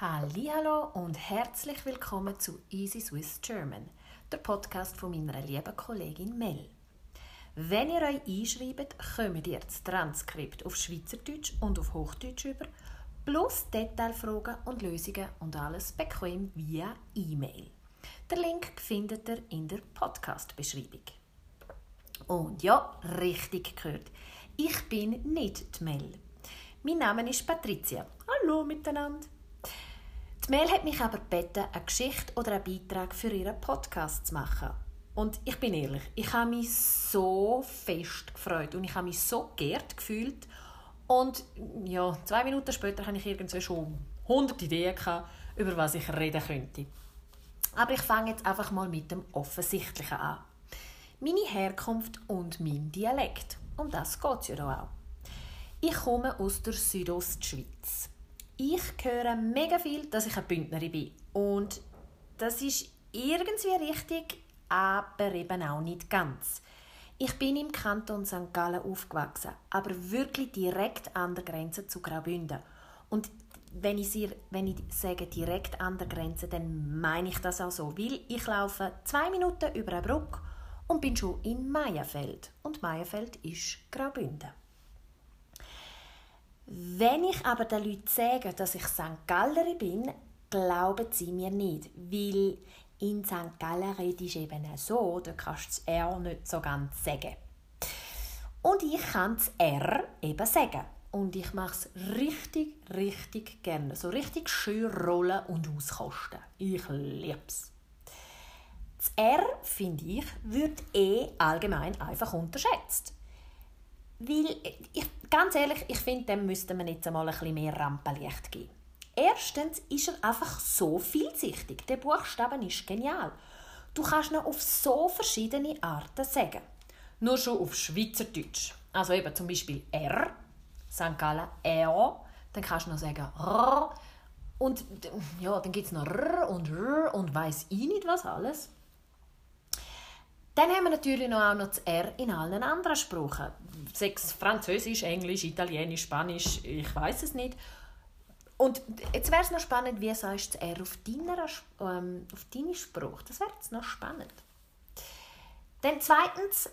Hallo und herzlich willkommen zu Easy Swiss German, der Podcast von meiner lieben Kollegin Mel. Wenn ihr euch einschreibt, kommt ihr das Transkript auf Schweizerdeutsch und auf Hochdeutsch über, plus Detailfragen und Lösungen und alles bequem via E-Mail. Der Link findet ihr in der Podcast-Beschreibung. Und ja, richtig gehört, ich bin nicht die Mel. Mein Name ist Patricia. Hallo miteinander. Die Mel hat mich aber gebeten, eine Geschichte oder einen Beitrag für ihren Podcast zu machen. Und ich bin ehrlich, ich habe mich so fest gefreut und ich habe mich so geehrt gefühlt. Und ja, zwei Minuten später hatte ich irgendwie schon 100 Ideen, gehabt, über was ich reden könnte. Aber ich fange jetzt einfach mal mit dem Offensichtlichen an. Meine Herkunft und mein Dialekt. Um das geht es ja auch. Ich komme aus der Südostschweiz ich höre mega viel, dass ich eine Bündnerin bin. Und das ist irgendwie richtig, aber eben auch nicht ganz. Ich bin im Kanton St. Gallen aufgewachsen, aber wirklich direkt an der Grenze zu Graubünden. Und wenn ich, sie, wenn ich sage direkt an der Grenze, dann meine ich das auch so, weil ich laufe zwei Minuten über eine Brücke und bin schon in Meierfeld. Und Meierfeld ist Graubünden. Wenn ich aber den Leuten sage, dass ich St. Galleri bin, glauben sie mir nicht, weil in St. Gallen redest eben so, da kannst du das R nicht so ganz sagen. Und ich kann das R eben sagen. Und ich mache es richtig, richtig gerne. So richtig schön rollen und auskosten. Ich liebe es. Das R, finde ich, wird eh allgemein einfach unterschätzt. Weil, ich, ganz ehrlich, ich finde, dem müsste man jetzt einmal ein bisschen mehr Rampenlicht geben. Erstens ist er einfach so vielseitig. Der Buchstaben ist genial. Du kannst ihn auf so verschiedene Arten sagen. Nur schon auf Schweizerdeutsch. Also eben zum Beispiel R, St. Gallen R, dann kannst du noch sagen R und ja, dann gibt es noch R und R und weiß ich nicht was alles. Dann haben wir natürlich noch auch noch das R in allen anderen Sprachen. Sechs Französisch, Englisch, Italienisch, Spanisch, ich weiß es nicht. Und jetzt wäre es noch spannend, wie sagst du das R auf deiner, ähm, auf deine Sprache? Das wäre jetzt noch spannend. Dann zweitens,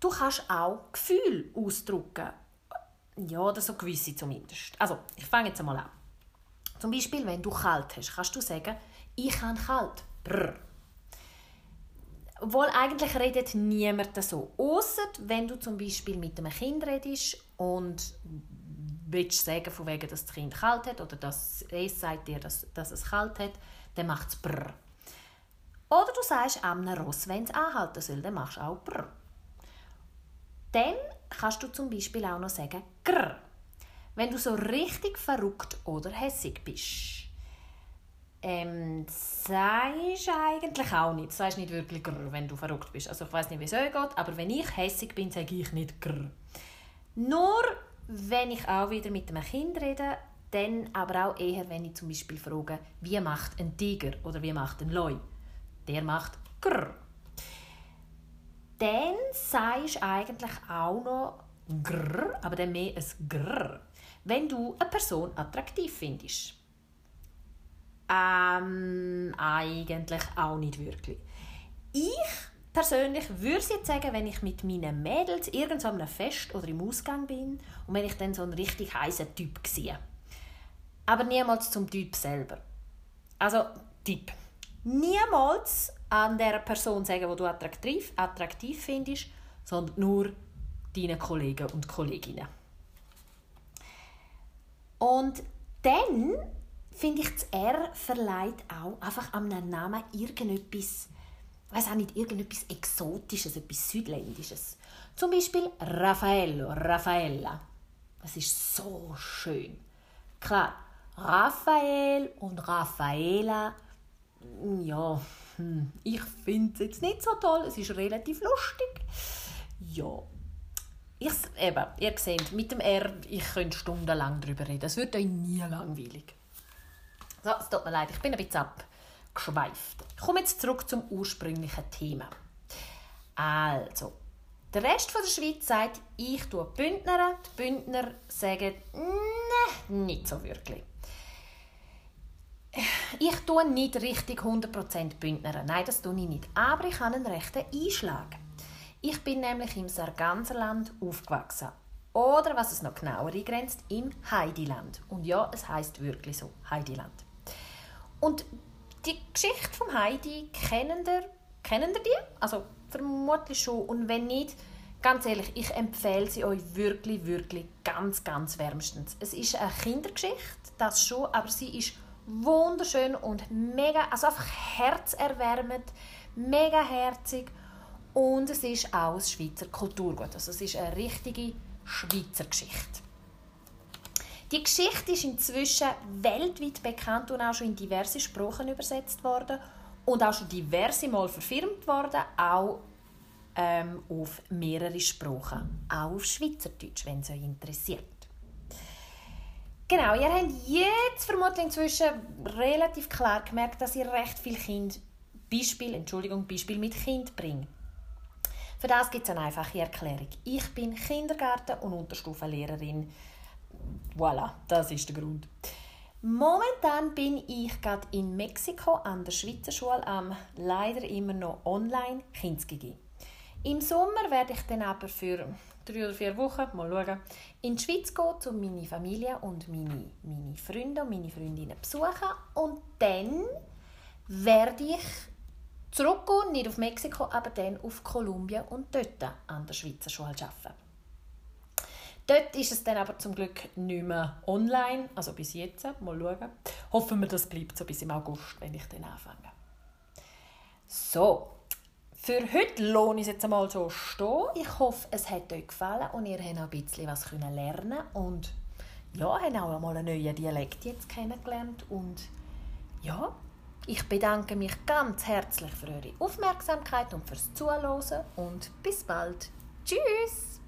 du kannst auch Gefühle ausdrücken. Ja, oder so gewisse zumindest. Also, ich fange jetzt einmal an. Zum Beispiel, wenn du kalt hast, kannst du sagen, ich habe kalt. Brr. Obwohl eigentlich redet niemand so. Außer wenn du zum Beispiel mit einem Kind redest und willst sagen, von wegen, dass das Kind kalt hat oder dass es sagt dir, dass, dass es kalt hat, dann macht es brr. Oder du sagst einem Ross, wenn es anhalten soll, dann machst du auch brr. Dann kannst du zum Beispiel auch noch sagen grr, wenn du so richtig verrückt oder hässig bist ähm, sagst eigentlich auch nicht. Du sagst nicht wirklich grr, wenn du verrückt bist. Also ich weiß nicht, wie es euch geht, aber wenn ich hässig bin, sage ich nicht grr. Nur wenn ich auch wieder mit einem Kind rede, dann aber auch eher, wenn ich zum Beispiel frage, wie macht ein Tiger oder wie macht ein Leu? Der macht grr. Dann sagst eigentlich auch noch grr, aber dann mehr ein grr, wenn du eine Person attraktiv findest. Ähm, eigentlich auch nicht wirklich. Ich persönlich würde jetzt sagen, wenn ich mit meinen Mädels irgendwo einem Fest oder im Ausgang bin und wenn ich dann so einen richtig heißen Typ sehe. Aber niemals zum Typ selber. Also, Typ. Niemals an der Person sagen, die du attraktiv, attraktiv findest, sondern nur deinen Kollegen und Kolleginnen. Und dann finde ich, das R verleiht auch einfach an einem Namen irgendetwas, weiß auch nicht, irgendetwas Exotisches, etwas Südländisches. Zum Beispiel Raffaello, Raffaella. Das ist so schön. Klar, Raphael und Raffaela, ja, hm, ich finde es jetzt nicht so toll. Es ist relativ lustig. Ja, ich, eben, ihr seht, mit dem R, ich könnte stundenlang darüber reden. Es wird euch nie langweilig. So, es tut mir leid, ich bin ein bisschen abgeschweift. Ich komme jetzt zurück zum ursprünglichen Thema. Also, der Rest der Schweiz sagt, ich tue Bündner. Die Bündner sagen, ne, nicht so wirklich. ich tue nicht richtig 100% Bündner. Nein, das tue ich nicht. Aber ich habe einen rechten Einschlag. Ich bin nämlich im Sarganserland aufgewachsen. Oder, was es noch genauer eingrenzt, im Heidiland. Und ja, es heißt wirklich so, Heidiland. Und die Geschichte vom Heidi kennen ihr, kennen ihr die? Also vermutlich schon. Und wenn nicht, ganz ehrlich, ich empfehle sie euch wirklich, wirklich ganz, ganz wärmstens. Es ist eine Kindergeschichte, das schon, aber sie ist wunderschön und mega, also einfach herzerwärmend, mega herzig und es ist auch ein Schweizer Kulturgut. Also es ist eine richtige Schweizer Geschichte. Die Geschichte ist inzwischen weltweit bekannt und auch schon in diverse Sprachen übersetzt worden und auch schon diverse Mal verfilmt worden, auch ähm, auf mehrere Sprachen, auch auf Schweizerdeutsch, wenn es euch interessiert. Genau, ihr habt jetzt vermutlich inzwischen relativ klar gemerkt, dass ihr recht viel Kind Beispiel, Entschuldigung, Beispiel mit Kind bringt. Für das gibt es eine einfache Erklärung. Ich bin Kindergarten- und Unterstufenlehrerin. Voilà, das ist der Grund. Momentan bin ich gerade in Mexiko an der Schweizer Schule am leider immer noch online Kindsgigi. Im Sommer werde ich dann aber für drei oder vier Wochen, mal schauen, in die Schweiz gehen, um meine Familie und meine, meine Freunde und meine Freundinnen besuchen. Und dann werde ich zurückgehen, nicht auf Mexiko, aber dann auf Kolumbien und dort an der Schweizer Schule arbeiten. Dort ist es dann aber zum Glück nicht mehr online, also bis jetzt, mal schauen. Hoffen wir, das bleibt so bis im August, wenn ich dann anfange. So, für heute lohne ich es jetzt einmal so stehen. Ich hoffe, es hat euch gefallen und ihr habt auch ein bisschen was lernen und ja, habt auch einmal einen neuen Dialekt jetzt kennengelernt und ja, ich bedanke mich ganz herzlich für eure Aufmerksamkeit und fürs Zuhören und bis bald. Tschüss!